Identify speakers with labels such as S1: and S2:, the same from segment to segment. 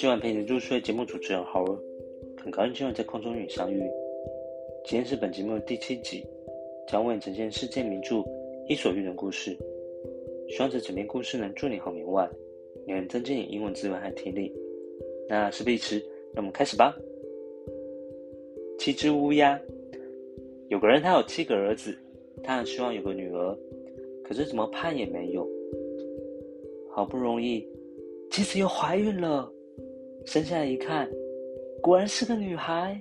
S1: 今晚陪你入睡节目主持人浩儿，很高兴今晚在空中与你相遇。今天是本节目的第七集，将为你呈现世界名著《伊索寓言》故事。希望这整篇故事能助你好眠外，也能增进你英文资源和听力。那事不宜迟，让我们开始吧。七只乌鸦，有个人他有七个儿子，他很希望有个女儿，可是怎么盼也没有。好不容易，妻子又怀孕了，生下来一看，果然是个女孩。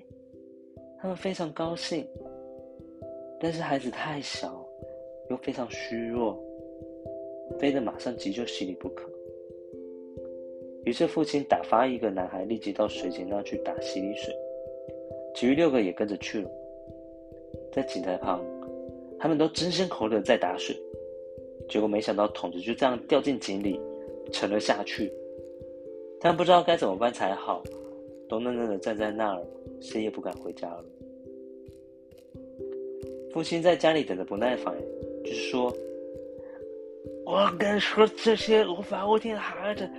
S1: 他们非常高兴，但是孩子太小，又非常虚弱，非得马上急救洗礼不可。于是父亲打发一个男孩立即到水井那去打洗礼水，其余六个也跟着去了。在井台旁，他们都争先恐后的在打水。结果没想到桶子就这样掉进井里，沉了下去。他们不知道该怎么办才好，都愣愣的站在那儿，谁也不敢回家了。父亲在家里等的不耐烦，就是说：“我跟说这些无法无天的孩子，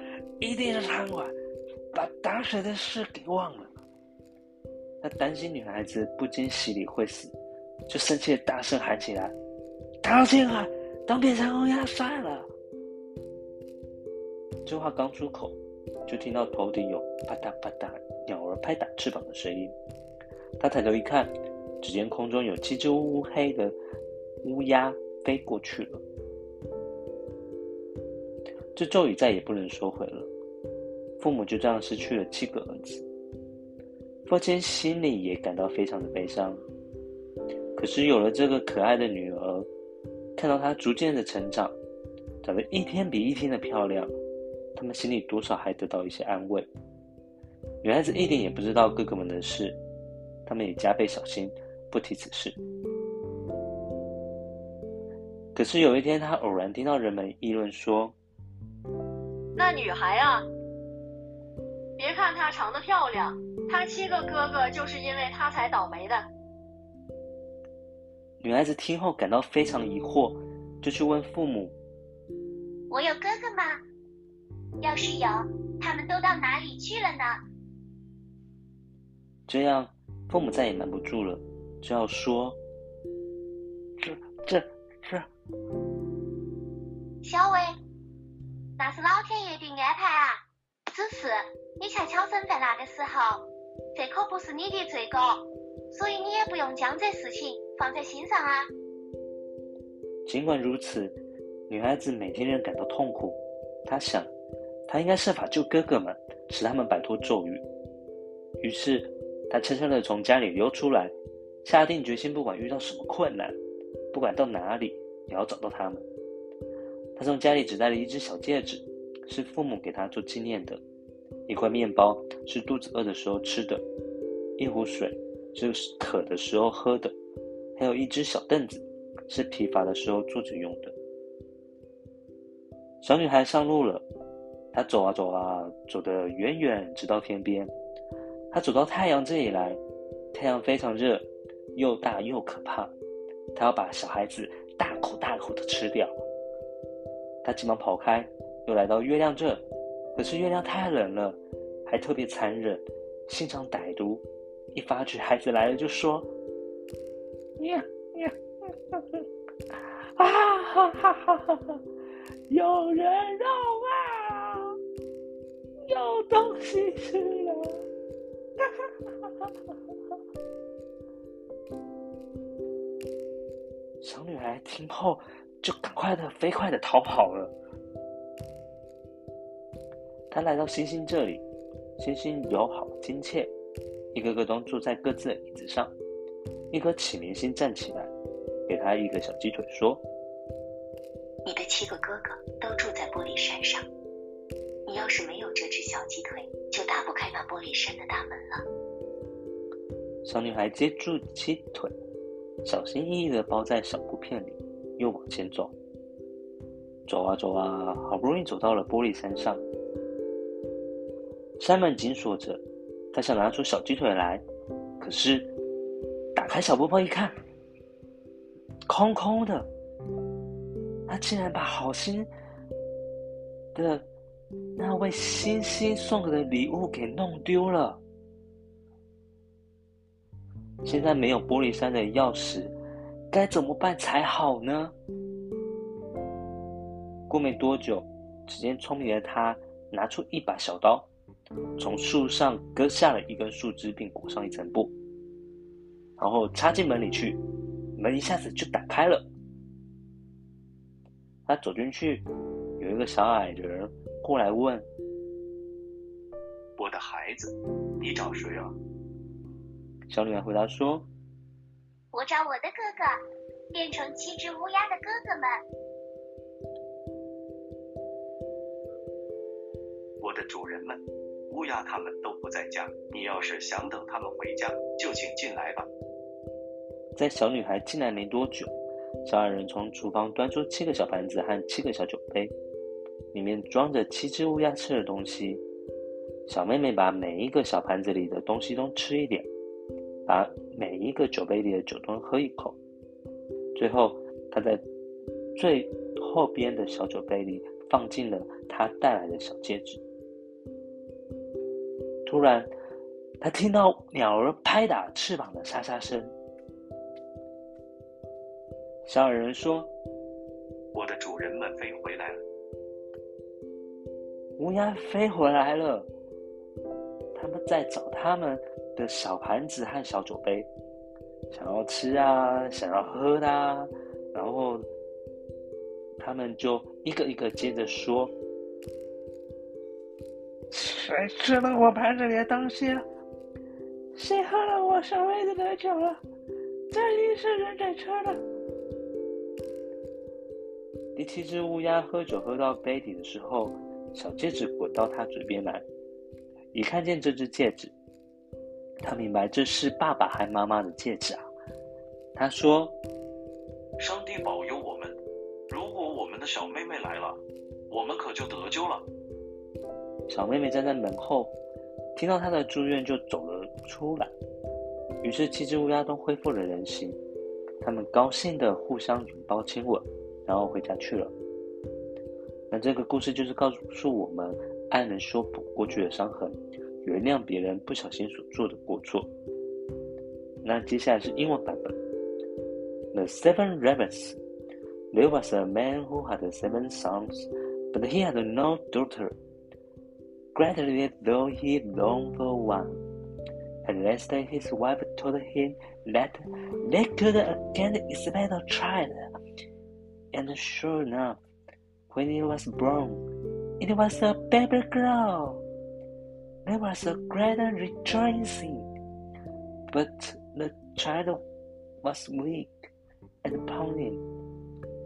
S1: 一定是贪玩，把打水的事给忘了。”他担心女孩子不经洗礼会死，就生气的大声喊起来：“逃进来！”当变成乌鸦算了。这话刚出口，就听到头顶有啪嗒啪嗒鸟儿拍打翅膀的声音。他抬头一看，只见空中有七只乌黑的乌鸦飞过去了。这咒语再也不能收回了。父母就这样失去了七个儿子。父亲心里也感到非常的悲伤。可是有了这个可爱的女儿。看到她逐渐的成长，长得一天比一天的漂亮，他们心里多少还得到一些安慰。女孩子一点也不知道哥哥们的事，他们也加倍小心，不提此事。可是有一天，她偶然听到人们议论说：“
S2: 那女孩啊，别看她长得漂亮，她七个哥哥就是因为她才倒霉的。”
S1: 女孩子听后感到非常疑惑，就去问父母：“
S3: 我有哥哥吗？要是有，他们都到哪里去了呢？”
S1: 这样，父母再也瞒不住了，只好说：“这、这、这……
S3: 小伟，那是老天爷的安排啊！只是你恰巧生在那个时候，这可不是你的罪过，所以你也不用将这事情。”放在心上啊！
S1: 尽管如此，女孩子每天仍感到痛苦。她想，他应该设法救哥哥们，使他们摆脱咒语。于是，他悄悄地从家里溜出来，下定决心，不管遇到什么困难，不管到哪里，也要找到他们。他从家里只带了一只小戒指，是父母给他做纪念的；一块面包是肚子饿的时候吃的；一壶水是渴的时候喝的。还有一只小凳子，是疲乏的时候坐着用的。小女孩上路了，他走啊走啊，走得远远，直到天边。他走到太阳这里来，太阳非常热，又大又可怕。他要把小孩子大口大口的吃掉。他急忙跑开，又来到月亮这，可是月亮太冷了，还特别残忍，心肠歹毒。一发觉孩子来了，就说。呀呀，啊哈哈哈哈！有人肉啊，有东西吃了，小女孩听后就赶快的、飞快的逃跑了。她来到星星这里，星星友好亲切，一个个都坐在各自的椅子上。一颗启明星站起来，给他一个小鸡腿，说：“
S3: 你的七个哥哥都住在玻璃山上，你要是没有这只小鸡腿，就打不开那玻璃山的大门了。”
S1: 小女孩接住鸡腿，小心翼翼的包在小布片里，又往前走。走啊走啊，好不容易走到了玻璃山上，山门紧锁着，她想拿出小鸡腿来，可是打。开小布包一看，空空的。他竟然把好心的那位星星送给的礼物给弄丢了。现在没有玻璃山的钥匙，该怎么办才好呢？过没多久，只见聪明的他拿出一把小刀，从树上割下了一根树枝，并裹上一层布，然后插进门里去，门一下子就打开了。他走进去，有一个小矮人过来问：“
S4: 我的孩子，你找谁啊？”
S1: 小女孩回答说：“
S3: 我找我的哥哥，变成七只乌鸦的哥哥们。”
S4: 我的主人们，乌鸦他们都不在家。你要是想等他们回家，就请进来吧。
S1: 在小女孩进来没多久，小矮人从厨房端出七个小盘子和七个小酒杯，里面装着七只乌鸦吃的东西。小妹妹把每一个小盘子里的东西都吃一点。把每一个酒杯里的酒都喝一口，最后她在最后边的小酒杯里放进了他带来的小戒指。突然，他听到鸟儿拍打翅膀的沙沙声。小矮人说：“
S4: 我的主人们飞回来了。”
S1: 乌鸦飞回来了，他们在找他们。的小盘子和小酒杯，想要吃啊，想要喝的，然后他们就一个一个接着说：“谁吃了我盘子里的东西？谁喝了我小杯子里的酒了？这一定是人给吃的。”第七只乌鸦喝酒喝到杯底的时候，小戒指滚到他嘴边来，一看见这只戒指。他明白这是爸爸和妈妈的戒指啊。他说：“
S4: 上帝保佑我们，如果我们的小妹妹来了，我们可就得救了。”
S1: 小妹妹站在门后，听到他的祝愿就走了出来。于是七只乌鸦都恢复了人形，他们高兴的互相拥抱亲吻，然后回家去了。那这个故事就是告诉我们，爱能修补过去的伤痕，原谅别人不小心所做的过错。那接下来是英文版本。The Seven ravens. There was a man who had seven sons, but he had no daughter. Gradually, though he longed for one, at last his wife told him that they could again expect a child. And sure enough, when it was born, it was a baby girl. There was a great rejoicing, but the child was weak and pounding,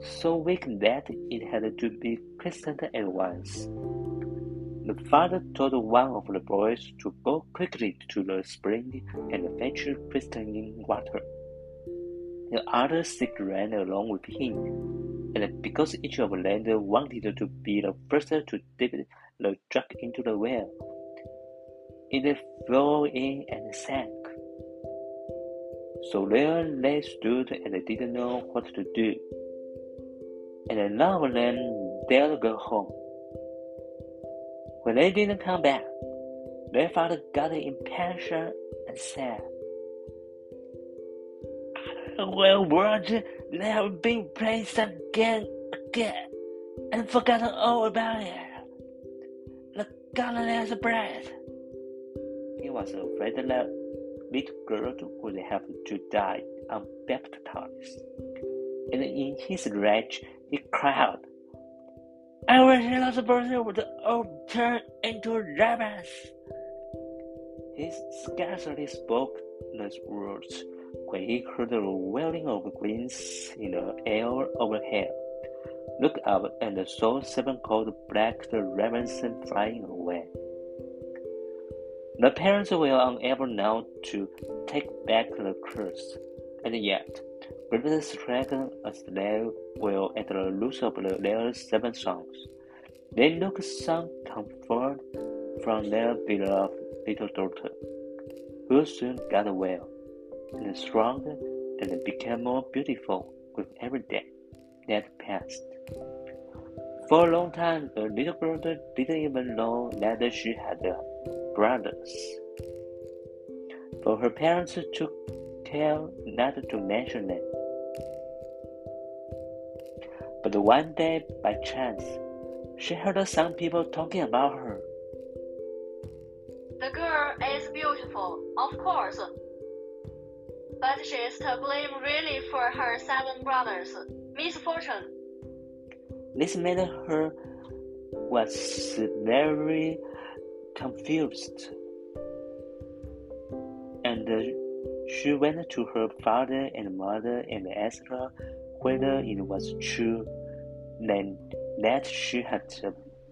S1: so weak that it had to be christened at once. The father told one of the boys to go quickly to the spring and fetch christening water. The other six ran along with him, and because each of them wanted to be the first to dip the jug into the well, it fell in and sank. So there they stood and didn't know what to do. And none of them dared go home. When they didn't come back, their father got impatient and said, Well, Roger, they have been some game again and forgotten all about it. The godless breath He was afraid that little girl would have to die unbaptized. And in his rage, he cried, I wish little birds would all turn into ravens. He scarcely spoke those words when he heard the wailing of wings in the air overhead. Looked up and saw seven cold black ravens flying away. The parents were unable now to take back the curse, and yet, grievous stricken as they were at the loss of their seven sons, they looked some comfort from their beloved little daughter, who soon got well, and stronger, and became more beautiful with every day that passed. For a long time, the little brother didn't even know that she had brothers. For her parents took care not to mention them. But one day, by chance, she heard some people talking about her.
S2: The girl is beautiful, of course. But she is to blame really for her seven brothers' misfortune.
S1: This made her was very confused. And she went to her father and mother and asked her whether it was true that she had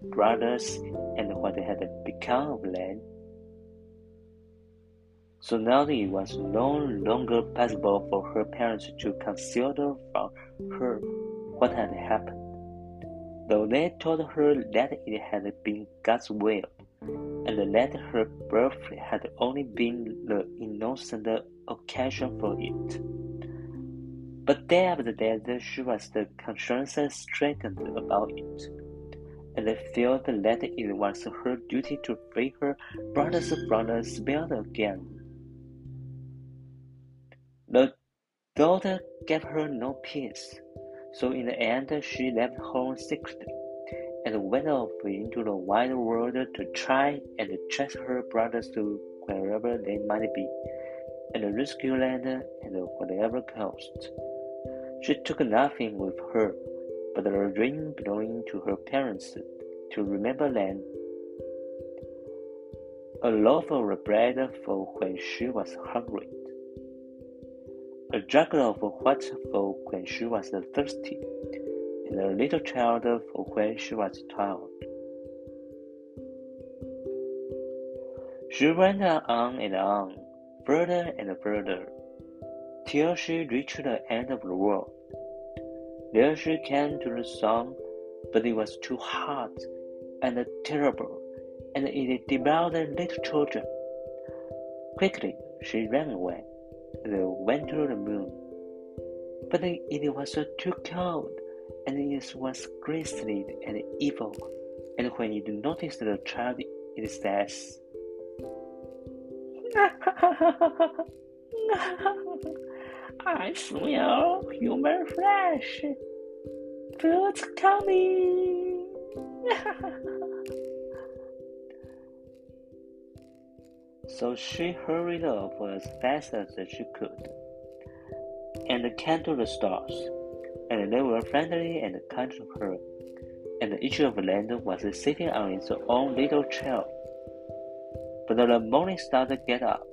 S1: brothers and what had become of them. So now it was no longer possible for her parents to conceal from her what had happened, though they told her that it had been God's will, and that her birth had only been the innocent occasion for it. But day after day she was the conscience strengthened about it, and felt that it was her duty to free her brothers from the spell again. Daughter gave her no peace, so in the end she left home secretly and went off into the wide world to try and trace her brothers to wherever they might be, and rescue land at whatever cost. She took nothing with her but a ring belonging to her parents to remember them, a loaf of bread for when she was hungry, a jug of water for when she was thirsty, and a little child for when she was tired. She went on and on, further and further, till she reached the end of the world. There she came to the sun, but it was too hot and terrible, and it devoured the little children. Quickly she ran away Uh, went to the moon. But it was too cold, and it was grisly and evil. And when it noticed the child, it says, I smell human flesh. Food's coming. so she hurried off as fast as she could, and came to the stars, and they were friendly and kind to her, and each of them was sitting on its own little chair. But the morning star got up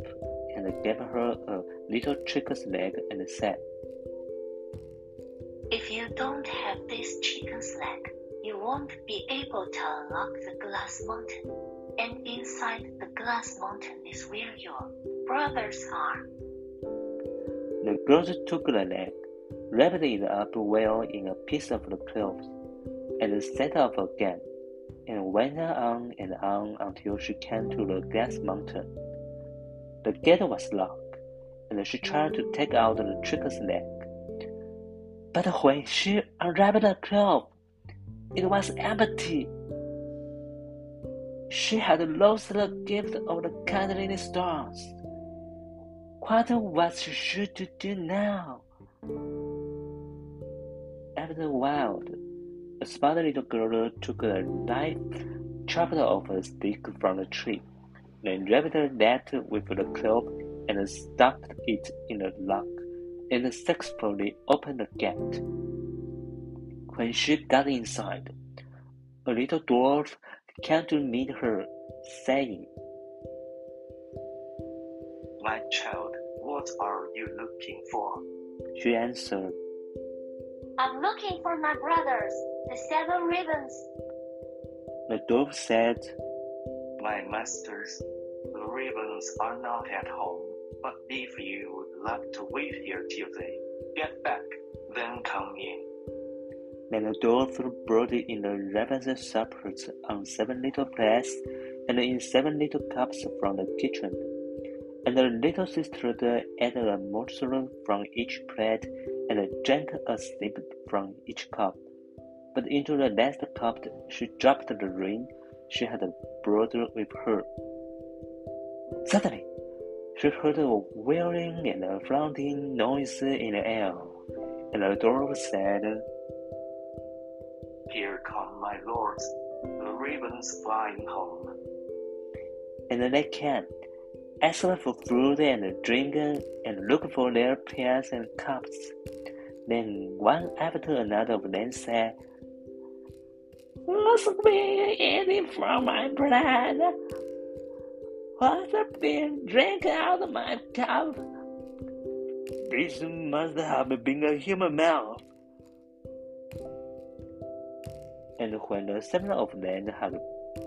S1: and gave her a little chicken's leg and said,
S3: If you don't have this chicken's leg, you won't be able to unlock the glass mountain. And inside the glass mountain is where your brothers are.
S1: The girls took the leg, wrapped it up well in a piece of the cloth, and set off again, and went on and on until she came to the glass mountain. The gate was locked, and she tried to take out the chicken's leg. But when she unwrapped the cloth, it was empty. She had lost the gift of the kindling stars. What was she to do now? After a while, a smart little girl took a knife, chopped off a stick from the tree, then wrapped that with the cloth and stuffed it in the lock, and successfully opened the gate. When she got inside, a little dwarf came to meet her, saying,
S4: My child, what are you looking for?
S1: She answered,
S3: I'm looking for my brothers, the seven ravens.
S1: The dove said,
S4: My masters, the ravens are not at home, but if you would like to wait here till they get back, then come in.
S1: Then the dwarf brought in the raven's suppers on seven little plates and in seven little cups from the kitchen. And the little sister ate a morsel from each plate and drank a sip from each cup. but into the last cup she dropped the ring she had brought with her. Suddenly, she heard a wailing and a flaunting noise in the air, and the dwarf said,
S4: Here come my lords, the ravens flying home.
S1: And they came, asking for food and drink, and looked for their pails and cups. Then one after another of them said, Must be eating from my blood. What's been drank out of my cup? This must have been a human mouth. And when the seven of them had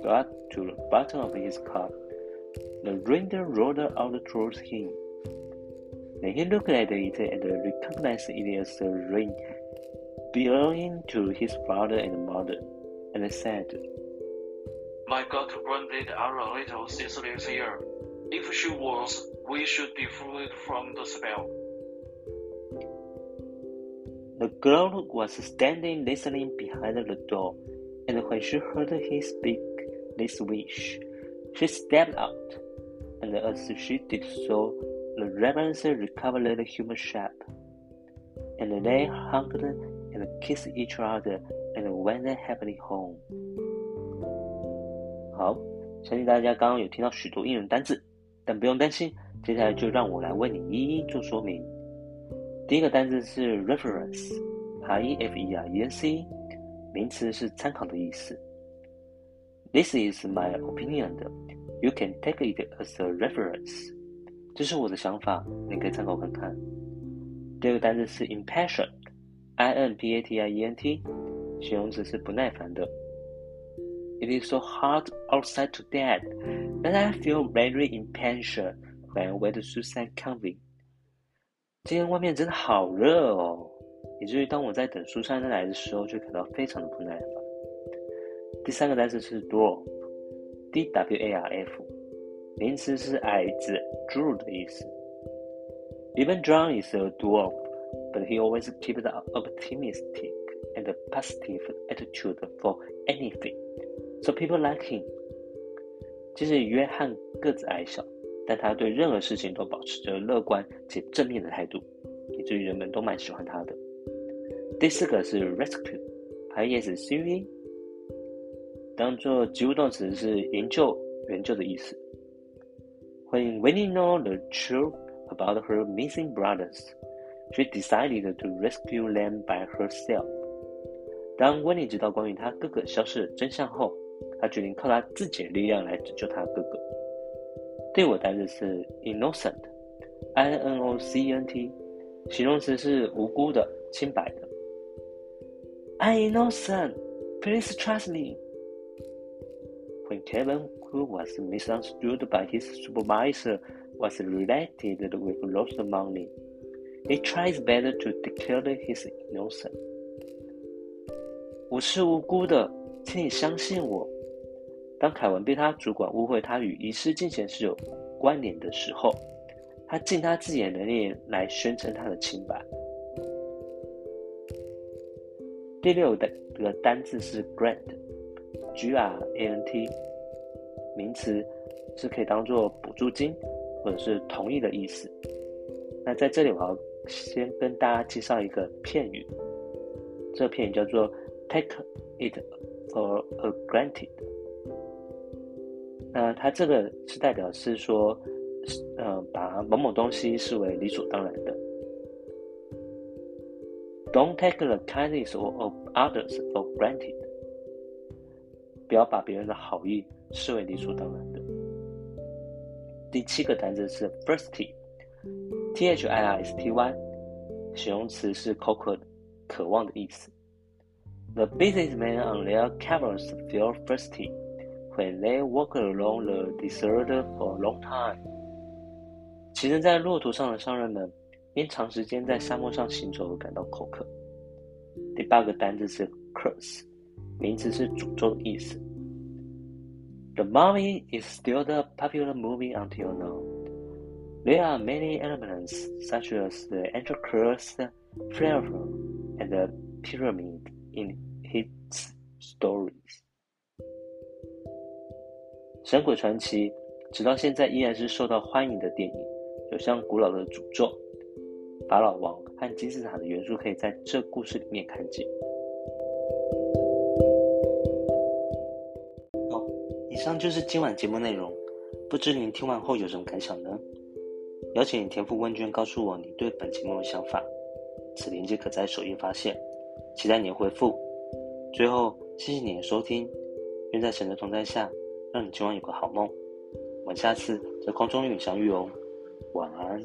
S1: got to the bottom of his cup, the reindeer rolled out towards him. Then he looked at it and recognized it as a ring belonging to his father and mother, and said,
S4: My God granted our little sister is here. If she was, we should be freed from the spell.
S1: The girl was standing listening behind the door, and when she heard him speak this wish, she stepped out, and as she did so, the ravens recovered their human shape, and they hugged and kissed each other and went happily home. 好，相信大家刚刚有听到许多英文单词，但不用担心，接下来就让我来为你一一做说明。 第一个单词是 reference，r e f e r e n c，名词是参考的意思。This is my opinion. You can take it as a reference. 这是我的想法，你可以参考看看。第二个单词是 impatient，i n p a t i e n t，形容词是不耐烦的。It is so hot outside today that I feel very impatient when I wait to Susan coming. 今天外面真的好热哦，以至于当我在等苏珊来的时候，就感到非常的不耐烦。第三个单词是 dwarf，d w a r f，名词是矮子、侏儒的意思。Even John is a dwarf, but he always keeps an optimistic and positive attitude for anything, so people like him. 即使约翰个子矮小，但他对任何事情都保持着乐观且正面的态度，以至于人们都蛮喜欢他的。第四个是 rescue，i s c u，当做及物动词是营救、援救的意思。When Winnie know the truth about her missing brothers, she decided to rescue them by herself. 当温妮知道关于她哥哥消失的真相后，她决定靠她自己的力量来拯救她哥哥。第五个单词是 innocent，i n o c e n t，形容词是无辜的、清白的。I'm innocent, please trust me. When Kevin, who was misunderstood by his supervisor, was related with lost money, he tries better to declare his innocence. 我是无辜的，请你相信我。 当凯文被他主管误会他与遗失金钱是有关联的时候，他尽他自己的能力来宣称他的清白。第六的个单字是 grant，g r a n t，名词是可以当做补助金或者是同意的意思。那在这里我要先跟大家介绍一个片语，这片语叫做 take it for granted。那它这个是代表是说，呃，把某某东西视为理所当然的。Don't take the kindness of others for granted。不要把别人的好意视为理所当然的。第七个单词是 thirsty，t h i r s t y，形容词是口渴、渴望的意思。The businessmen on their camels feel thirsty。When they walk along the desert for a long time，骑乘在骆驼上的商人们因长时间在沙漠上行走而感到口渴。第八个单词是 curse，名词是诅咒的意思。The movie is still the popular movie until now. There are many elements such as the angel curse, flavor, and the pyramid in hits stories。 神鬼传奇直到现在依然是受到欢迎的电影，有像古老的诅咒、法老王和金字塔的元素可以在这故事里面看见。好，以上就是今晚节目内容，不知您听完后有什么感想呢？邀请你填复问卷，告诉我你对本节目的想法。此链接可在首页发现，期待你的回复。最后，谢谢你的收听，愿在神的同在下，让你今晚有个好梦。我们下次在空中与你相遇哦，晚安。